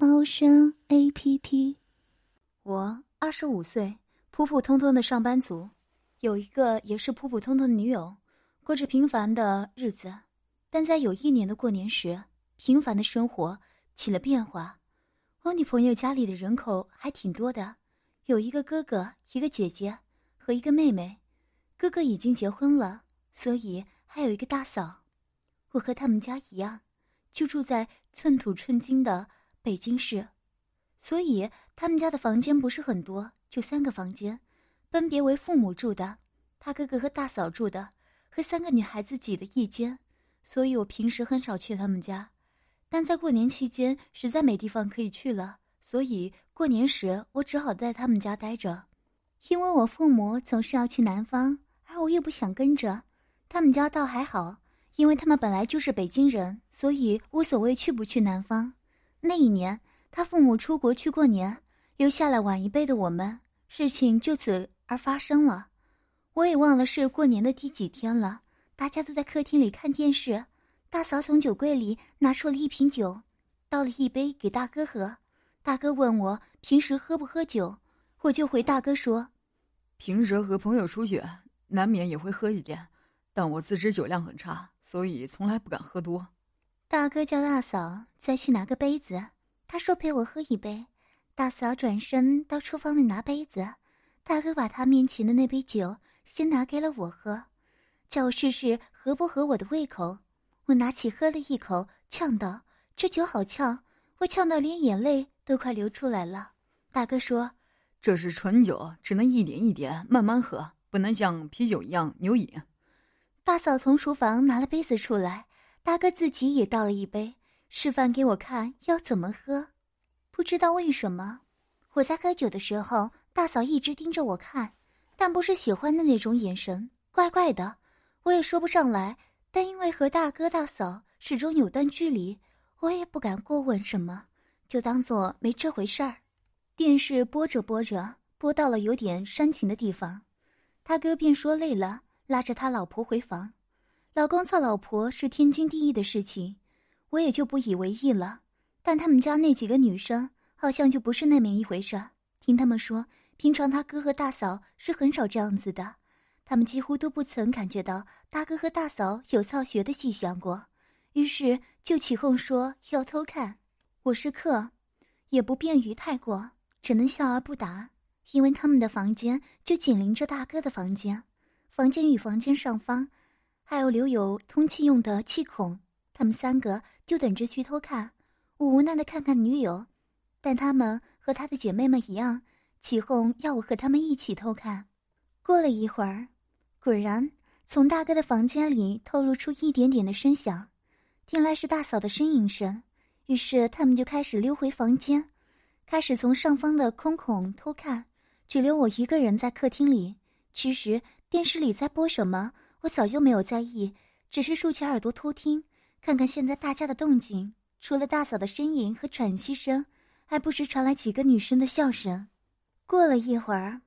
猫声 A P P。我二十五岁，普普通通的上班族，有一个也是普普通通的女友，过着平凡的日子。但在有一年的过年时，平凡的生活起了变化。我女朋友家里的人口还挺多的，有一个哥哥、一个姐姐和一个妹妹。哥哥已经结婚了，所以还有一个大嫂。我和他们家一样，就住在寸土寸金的北京市，所以他们家的房间不是很多，就三个房间，分别为父母住的，他哥哥和大嫂住的，和三个女孩子挤的一间。所以我平时很少去他们家，但在过年期间实在没地方可以去了，所以过年时我只好在他们家待着。因为我父母总是要去南方，而我又不想跟着，他们家倒还好。因为他们本来就是北京人，所以无所谓去不去南方。那一年，他父母出国去过年，留下来晚一辈的我们，事情就此而发生了。我也忘了是过年的第几天了，大家都在客厅里看电视。大嫂从酒柜里拿出了一瓶酒，倒了一杯给大哥喝。大哥问我平时喝不喝酒，我就回大哥说：“平时和朋友出去，难免也会喝一点。”但我自知酒量很差，所以从来不敢喝多。大哥叫大嫂再去拿个杯子，他说陪我喝一杯。大嫂转身到厨房里拿杯子，大哥把他面前的那杯酒先拿给了我喝，叫我试试合不合我的胃口。我拿起喝了一口，呛道：“这酒好呛！”我呛到连眼泪都快流出来了。大哥说：“这是纯酒，只能一点一点慢慢喝，不能像啤酒一样牛饮。”大嫂从厨房拿了杯子出来，大哥自己也倒了一杯，示范给我看要怎么喝。不知道为什么，我在喝酒的时候，大嫂一直盯着我看，但不是喜欢的那种眼神，怪怪的。我也说不上来，但因为和大哥大嫂始终有段距离，我也不敢过问什么，就当做没这回事儿。电视播着播着，播到了有点煽情的地方，大哥便说累了。拉着他老婆回房，老公操老婆是天经地义的事情，我也就不以为意了。但他们家那几个女生好像就不是那么一回事。听他们说，平常他哥和大嫂是很少这样子的，他们几乎都不曾感觉到大哥和大嫂有操学的迹象过，于是就起哄说要偷看。我是客，也不便于太过，只能笑而不答，因为他们的房间就紧邻着大哥的房间。房间与房间上方，还有留有通气用的气孔。他们三个就等着去偷看。我无奈的看看女友，但他们和他的姐妹们一样，起哄要我和他们一起偷看。过了一会儿，果然从大哥的房间里透露出一点点的声响，听来是大嫂的呻吟声。于是他们就开始溜回房间，开始从上方的空孔偷看，只留我一个人在客厅里。其实。电视里在播什么，我早就没有在意，只是竖起耳朵偷听，看看现在大家的动静。除了大嫂的呻吟和喘息声，还不时传来几个女生的笑声。过了一会儿，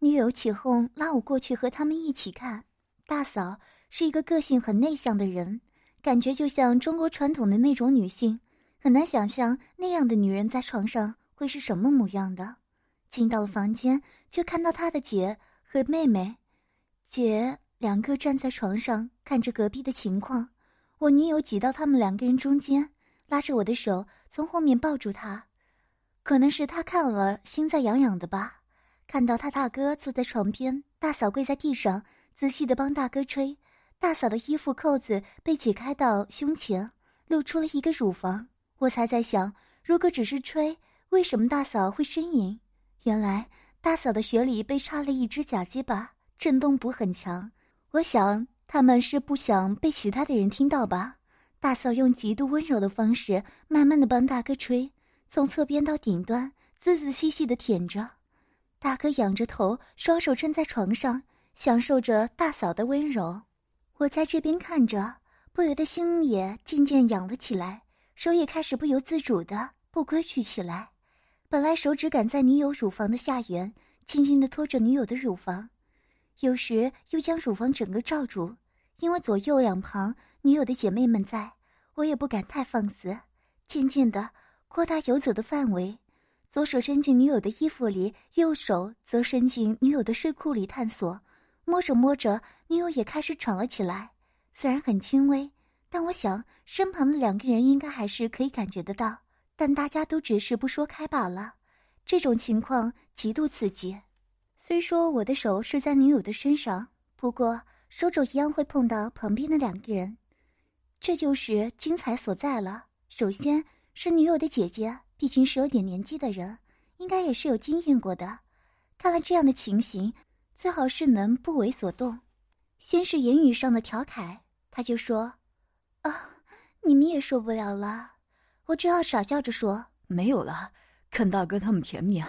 女友起哄拉我过去和他们一起看。大嫂是一个个性很内向的人，感觉就像中国传统的那种女性，很难想象那样的女人在床上会是什么模样的。进到了房间，就看到她的姐和妹妹。姐两个站在床上看着隔壁的情况，我女友挤到他们两个人中间，拉着我的手从后面抱住他。可能是他看了心在痒痒的吧，看到他大哥坐在床边，大嫂跪在地上仔细的帮大哥吹，大嫂的衣服扣子被解开到胸前，露出了一个乳房。我才在想，如果只是吹，为什么大嫂会呻吟？原来大嫂的血里被插了一只假鸡巴。震动不很强，我想他们是不想被其他的人听到吧。大嫂用极度温柔的方式，慢慢的帮大哥吹，从侧边到顶端，仔仔细细的舔着。大哥仰着头，双手撑在床上，享受着大嫂的温柔。我在这边看着，不由得心也渐渐痒了起来，手也开始不由自主的不规矩起来。本来手指赶在女友乳房的下缘，轻轻的托着女友的乳房，有时又将乳房整个罩住。因为左右两旁女友的姐妹们在，我也不敢太放肆。渐渐的。扩大游走的范围，左手伸进女友的衣服里，右手则伸进女友的睡裤里探索。摸着摸着，女友也开始喘了起来，虽然很轻微，但我想身旁的两个人应该还是可以感觉得到。但大家都只是不说开罢了。这种情况极度刺激。虽说我的手是在女友的身上，不过手肘一样会碰到旁边的两个人，这就是精彩所在了。首先。是女友的姐姐，毕竟是有点年纪的人，应该也是有经验过的。看了这样的情形，最好是能不为所动。先是言语上的调侃，他就说：“啊，你们也受不了了。”我只好傻笑着说：“没有了，看大哥他们甜蜜，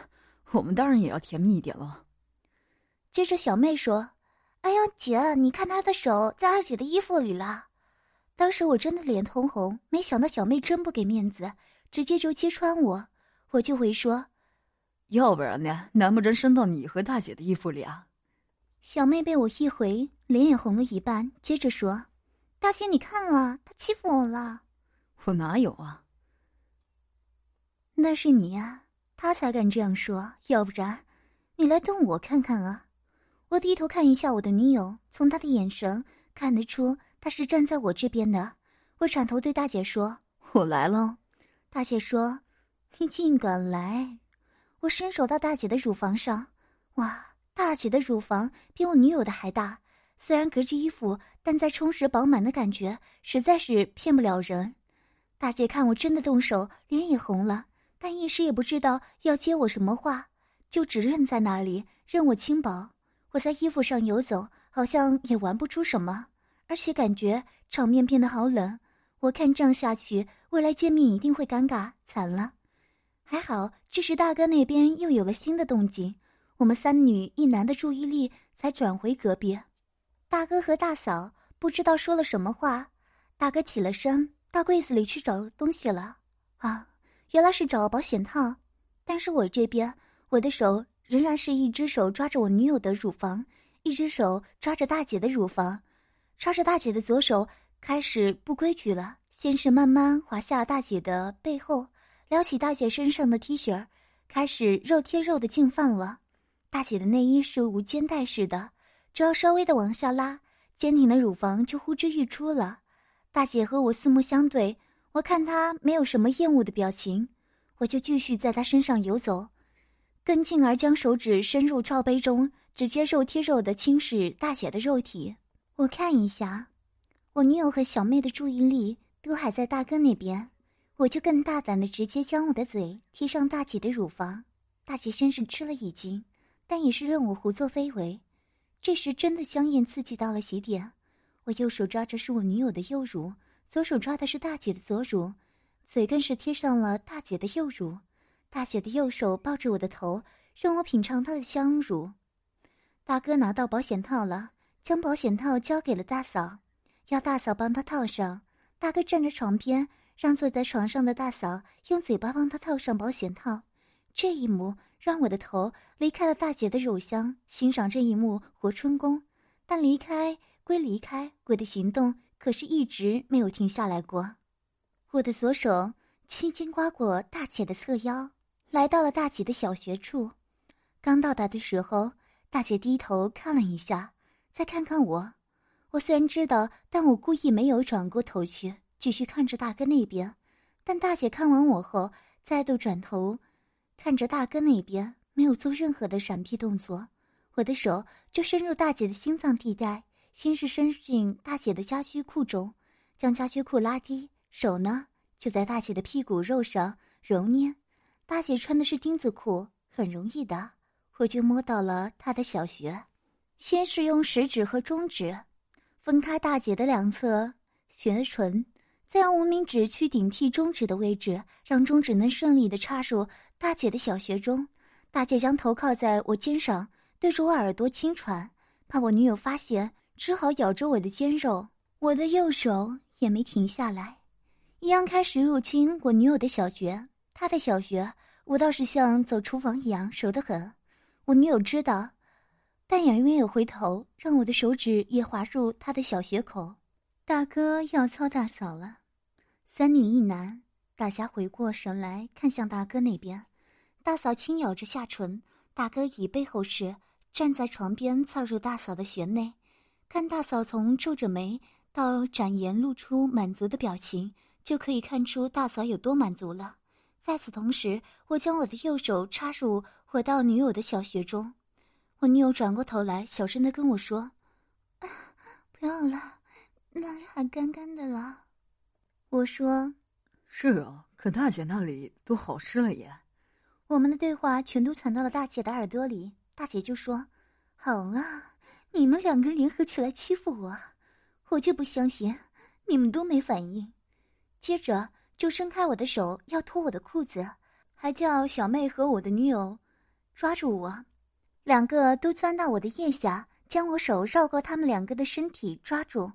我们当然也要甜蜜一点了。”接着小妹说：“哎呀，姐，你看他的手在二姐的衣服里了。”当时我真的脸通红，没想到小妹真不给面子，直接就揭穿我。我就回说：“要不然呢？难不成伸到你和大姐的衣服里啊？”小妹被我一回，脸也红了一半，接着说：“大姐，你看了，他欺负我了。”我哪有啊？那是你呀，他才敢这样说。要不然，你来动我看看啊！我低头看一下我的女友，从她的眼神看得出。她是站在我这边的，我转头对大姐说：“我来了。”大姐说：“你尽管来。”我伸手到大姐的乳房上，哇，大姐的乳房比我女友的还大，虽然隔着衣服，但在充实饱满的感觉实在是骗不了人。大姐看我真的动手，脸也红了，但一时也不知道要接我什么话，就只愣在那里任我轻薄。我在衣服上游走，好像也玩不出什么。而且感觉场面变得好冷，我看这样下去，未来见面一定会尴尬惨了。还好，这时大哥那边又有了新的动静，我们三女一男的注意力才转回隔壁。大哥和大嫂不知道说了什么话，大哥起了身，到柜子里去找东西了。啊，原来是找保险套。但是我这边，我的手仍然是一只手抓着我女友的乳房，一只手抓着大姐的乳房。抓着大姐的左手开始不规矩了，先是慢慢滑下大姐的背后，撩起大姐身上的 T 恤，开始肉贴肉的进犯了。大姐的内衣是无肩带式的，只要稍微的往下拉，坚挺的乳房就呼之欲出了。大姐和我四目相对，我看她没有什么厌恶的表情，我就继续在她身上游走，更进而将手指伸入罩杯中，直接肉贴肉的侵蚀大姐的肉体。我看一下，我女友和小妹的注意力都还在大哥那边，我就更大胆的直接将我的嘴贴上大姐的乳房。大姐先是吃了一惊，但也是任我胡作非为。这时真的香艳刺激到了极点，我右手抓着是我女友的右乳，左手抓的是大姐的左乳，嘴更是贴上了大姐的右乳。大姐的右手抱着我的头，让我品尝她的香乳。大哥拿到保险套了。将保险套交给了大嫂，要大嫂帮他套上。大哥站在床边，让坐在床上的大嫂用嘴巴帮他套上保险套。这一幕让我的头离开了大姐的乳香，欣赏这一幕活春宫。但离开归离开，我的行动可是一直没有停下来过。我的左手轻轻刮过大姐的侧腰，来到了大姐的小穴处。刚到达的时候，大姐低头看了一下。再看看我，我虽然知道，但我故意没有转过头去，继续看着大哥那边。但大姐看完我后，再度转头看着大哥那边，没有做任何的闪避动作。我的手就伸入大姐的心脏地带，先是伸进大姐的家居裤中，将家居裤拉低，手呢就在大姐的屁股肉上揉捏。大姐穿的是丁字裤，很容易的，我就摸到了她的小穴。先是用食指和中指分开大姐的两侧穴唇，再用无名指去顶替中指的位置，让中指能顺利的插入大姐的小穴中。大姐将头靠在我肩上，对着我耳朵轻喘，怕我女友发现，只好咬着我的肩肉。我的右手也没停下来，一样开始入侵我女友的小穴。她的小穴，我倒是像走厨房一样熟得很。我女友知道，但也没有回头，让我的手指也滑入她的小穴口。大哥要操大嫂了，三女一男。大侠回过神来看向大哥那边。大嫂轻咬着下唇，大哥以背后式站在床边，凑入大嫂的穴内，看大嫂从皱着眉到展颜露出满足的表情，就可以看出大嫂有多满足了。在此同时，我将我的右手插入我到女友的小穴中，我女友转过头来，小声的跟我说：“不要了，那里还干干的了。”我说：“是啊，可大姐那里都好湿了耶。”我们的对话全都传到了大姐的耳朵里，大姐就说：“好啊，你们两个联合起来欺负我，我就不相信你们都没反应。”接着就伸开我的手要脱我的裤子，还叫小妹和我的女友抓住我，两个都钻到我的腋下，将我手绕过他们两个的身体抓住，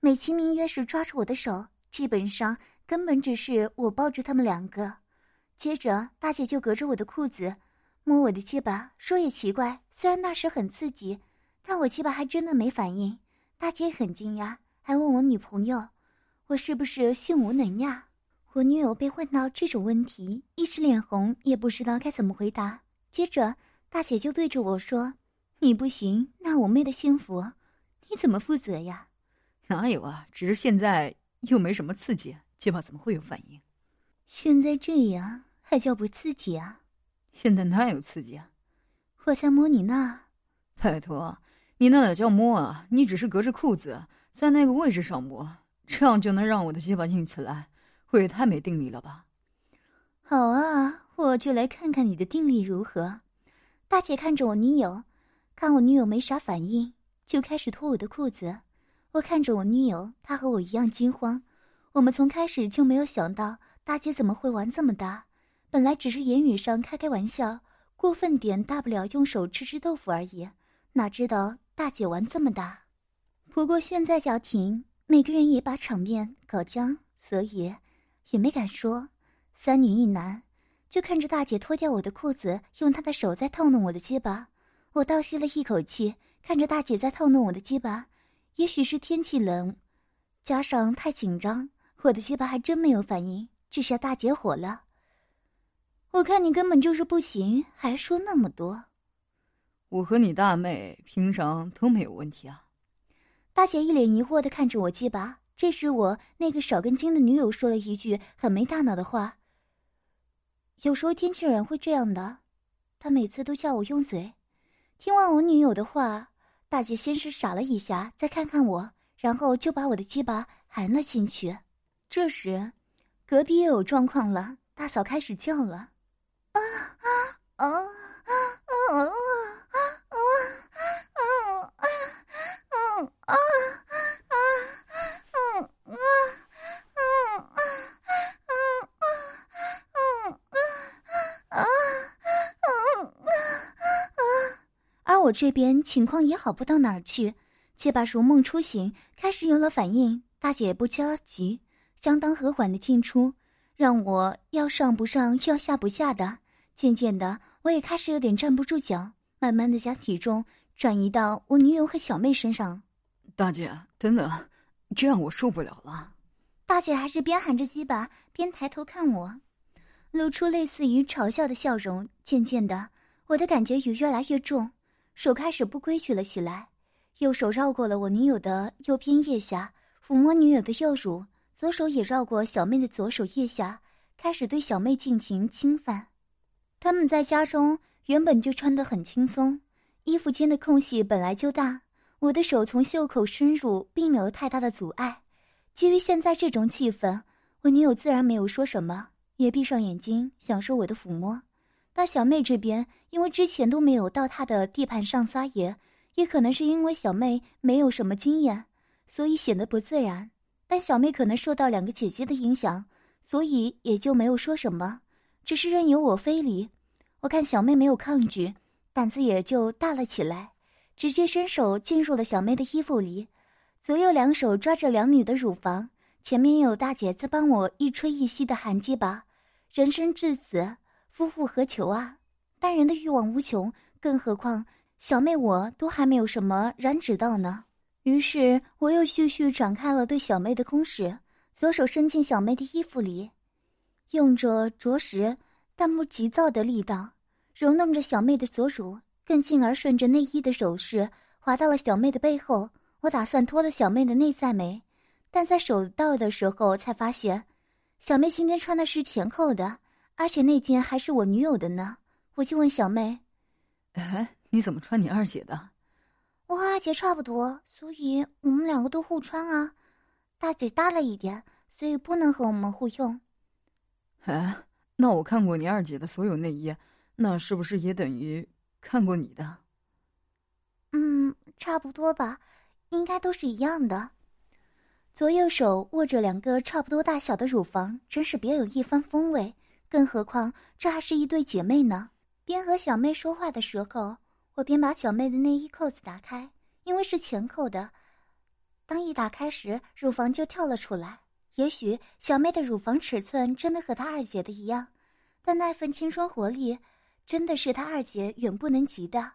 美其名曰是抓住我的手，基本上根本只是我抱住他们两个。接着，大姐就隔着我的裤子摸我的鸡巴。说也奇怪，虽然那时很刺激，但我鸡巴还真的没反应。大姐很惊讶，还问我女朋友：“我是不是性无能呀？”我女友被问到这种问题，一时脸红，也不知道该怎么回答。接着，大姐就对着我说：“你不行，那我妹的幸福，你怎么负责呀？”“哪有啊，只是现在又没什么刺激，鸡巴怎么会有反应？”“现在这样。”还叫不刺激啊？现在哪有刺激啊？我在摸你那。拜托，你那哪叫摸啊？你只是隔着裤子在那个位置上摸，这样就能让我的鸡巴硬起来？我也太没定力了吧？好啊，我就来看看你的定力如何。大姐看着我女友，看我女友没啥反应，就开始脱我的裤子。我看着我女友，她和我一样惊慌。我们从开始就没有想到大姐怎么会玩这么大。本来只是言语上开开玩笑，过分点大不了用手吃吃豆腐而已，哪知道大姐玩这么大。不过现在叫停，每个人也把场面搞僵，所以也没敢说。三女一男，就看着大姐脱掉我的裤子，用她的手在套弄我的鸡巴。我倒吸了一口气，看着大姐在套弄我的鸡巴。也许是天气冷，加上太紧张，我的鸡巴还真没有反应，这下大姐火了。我看你根本就是不行，还说那么多。我和你大妹平常都没有问题啊。大姐一脸疑惑的看着我鸡巴。这时我那个少根筋的女友说了一句很没大脑的话。有时候天气冷会这样的，他每次都叫我用嘴。听完我女友的话，大姐先是傻了一下，再看看我，然后就把我的鸡巴含了进去。这时隔壁又有状况了，大嫂开始叫了。啊啊啊啊啊啊。我这边情况也好不到哪儿去，结巴如梦初醒，开始有了反应。大姐不着急，相当和缓的进出，让我要上不上，要下不下的。渐渐的，我也开始有点站不住脚，慢慢的将体重转移到我女友和小妹身上。大姐，等等，这样我受不了了。大姐还是边喊着鸡巴边抬头看我，露出类似于嘲笑的笑容。渐渐的，我的感觉也越来越重，手开始不规矩了起来。右手绕过了我女友的右边腋下，抚摸女友的右乳；左手也绕过小妹的左手腋下，开始对小妹进行侵犯。他们在家中原本就穿得很轻松，衣服间的空隙本来就大，我的手从袖口伸入，并没有太大的阻碍。基于现在这种气氛，我女友自然没有说什么，也闭上眼睛享受我的抚摸。但小妹这边，因为之前都没有到她的地盘上撒野，也可能是因为小妹没有什么经验，所以显得不自然。但小妹可能受到两个姐姐的影响，所以也就没有说什么，只是任由我非礼。我看小妹没有抗拒，胆子也就大了起来，直接伸手进入了小妹的衣服里，左右两手抓着两女的乳房，前面有大姐在帮我一吹一吸的含鸡巴。人生至此，夫复何求啊？但人的欲望无穷，更何况小妹我都还没有什么燃脂到呢。于是我又继续展开了对小妹的攻势，左手伸进小妹的衣服里，用着着实但不急躁的力道，揉弄着小妹的左乳，更进而顺着内衣的手势滑到了小妹的背后。我打算脱了小妹的内在美，但在手到的时候才发现。小妹今天穿的是前扣的，而且那件还是我女友的呢。我就问小妹：“哎，你怎么穿你二姐的？”我和二姐差不多，所以我们两个都互穿啊。大姐大了一点，所以不能和我们互用。哎，那我看过你二姐的所有内衣，那是不是也等于看过你的？嗯，差不多吧，应该都是一样的。左右手握着两个差不多大小的乳房，真是别有一番风味。更何况这还是一对姐妹呢。边和小妹说话的时候，我边把小妹的内衣扣子打开，因为是前扣的。当一打开时，乳房就跳了出来。也许小妹的乳房尺寸真的和她二姐的一样，但那份青春活力，真的是她二姐远不能及的。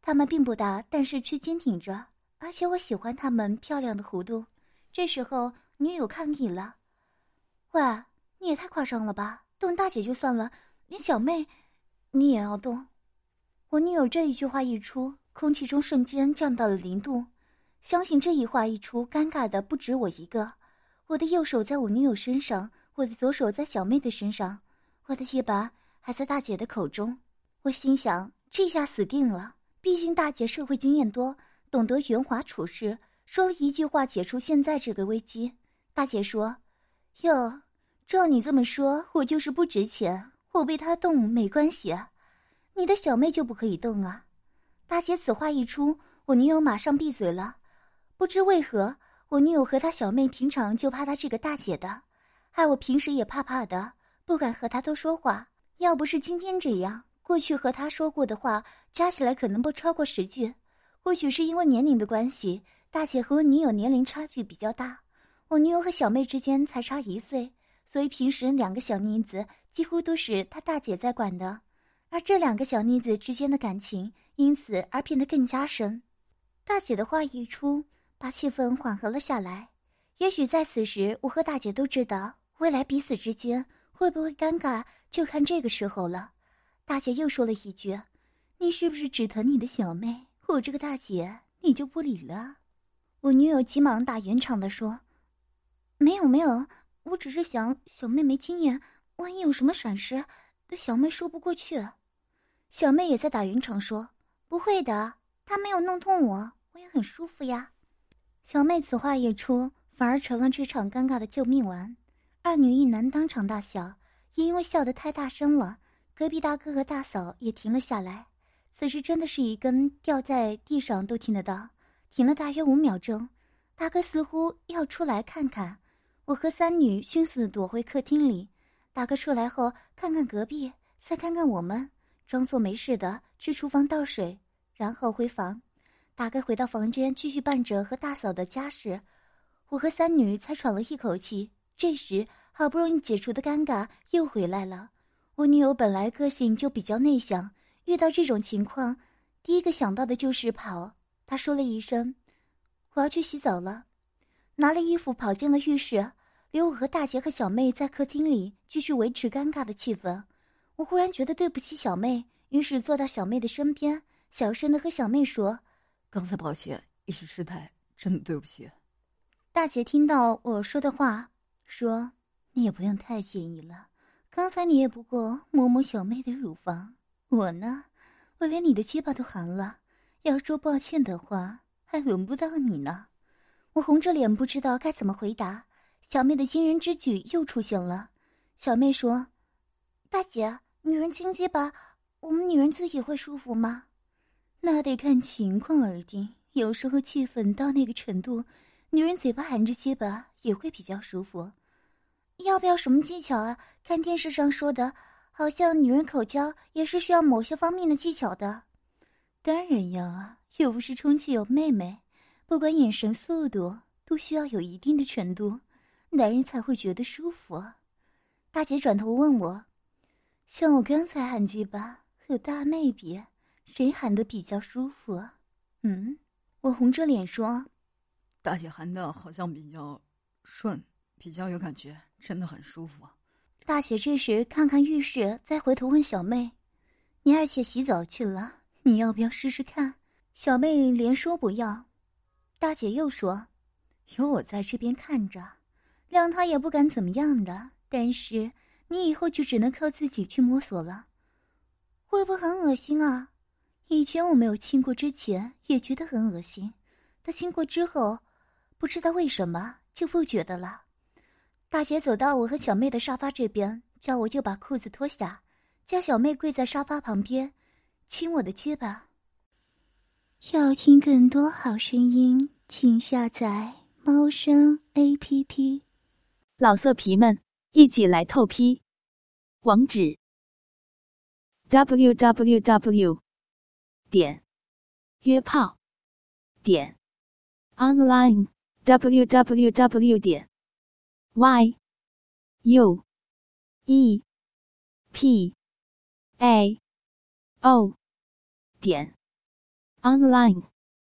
她们并不大，但是却坚挺着，而且我喜欢她们漂亮的弧度。这时候女友抗议了：“喂，你也太夸张了吧！动大姐就算了，连小妹，你也要动？”我女友这一句话一出，空气中瞬间降到了零度。相信这一话一出，尴尬的不止我一个。我的右手在我女友身上，我的左手在小妹的身上，我的鸡巴还在大姐的口中。我心想：这下死定了！毕竟大姐社会经验多，懂得圆滑处事。说了一句话，解除现在这个危机。大姐说：“哟，照你这么说，我就是不值钱。我被他动没关系啊，你的小妹就不可以动啊？”大姐此话一出，我女友马上闭嘴了。不知为何，我女友和她小妹平常就怕她这个大姐的，害我平时也怕怕的，不敢和她多说话。要不是今天这样，过去和她说过的话加起来可能不超过十句。或许是因为年龄的关系。大姐和我女友年龄差距比较大，我女友和小妹之间才差一岁，所以平时两个小妮子几乎都是她大姐在管的，而这两个小妮子之间的感情因此而变得更加深。大姐的话一出，把气氛缓和了下来。也许在此时，我和大姐都知道未来彼此之间会不会尴尬，就看这个时候了。大姐又说了一句：“你是不是只疼你的小妹？我这个大姐你就不理了？”我女友急忙打圆场的说：“没有没有，我只是想小妹没经验，万一有什么闪失，对小妹说不过去。”小妹也在打圆场说：“不会的，他没有弄痛我，我也很舒服呀。”小妹此话一出，反而成了这场尴尬的救命丸。二女一男当场大笑，也因为笑得太大声了，隔壁大哥和大嫂也停了下来。此时真的是一根掉在地上都听得到。停了大约五秒钟，大哥似乎要出来看看。我和三女迅速的躲回客厅里。大哥出来后，看看隔壁，再看看我们，装作没事的去厨房倒水，然后回房。大哥回到房间，继续办着和大嫂的家事。我和三女才喘了一口气。这时，好不容易解除的尴尬又回来了。我女友本来个性就比较内向，遇到这种情况，第一个想到的就是跑。她说了一声：“我要去洗澡了。”拿了衣服跑进了浴室，留我和大姐和小妹在客厅里继续维持尴尬的气氛。我忽然觉得对不起小妹，于是坐到小妹的身边，小声的和小妹说：“刚才抱歉，一时失态，真的对不起。”大姐听到我说的话，说：“你也不用太介意了，刚才你也不过摸摸小妹的乳房，我呢，我连你的鸡巴都含了。”要说抱歉的话，还轮不到你呢。我红着脸，不知道该怎么回答。小妹的惊人之举又出现了。小妹说：“大姐，女人亲鸡吧，我们女人自己会舒服吗？那得看情况而定。有时候气氛到那个程度，女人嘴巴含着鸡巴也会比较舒服。要不要什么技巧啊？看电视上说的，好像女人口交也是需要某些方面的技巧的。当然要啊，又不是充气有妹妹，不管眼神、速度，都需要有一定的程度，男人才会觉得舒服。大姐转头问我：“像我刚才喊鸡巴和大妹比，谁喊的比较舒服？”嗯，我红着脸说：“大姐喊的好像比较顺。”比较有感觉，真的很舒服。大姐这时看看浴室，再回头问小妹：“你二姐洗澡去了，你要不要试试看？”小妹连说不要。大姐又说：“有我在这边看着，谅她也不敢怎么样的。但是你以后就只能靠自己去摸索了，会不会很恶心啊？以前我没有亲过，之前也觉得很恶心，但亲过之后，不知道为什么就不觉得了。”大姐走到我和小妹的沙发这边，叫我就把裤子脱下，叫小妹跪在沙发旁边，亲我的肩膀。要听更多好声音，请下载猫声 A P P。老色皮们，一起来透批！网址：w w w. 点约炮点 online w w w. 点 y u e p a o 点 online。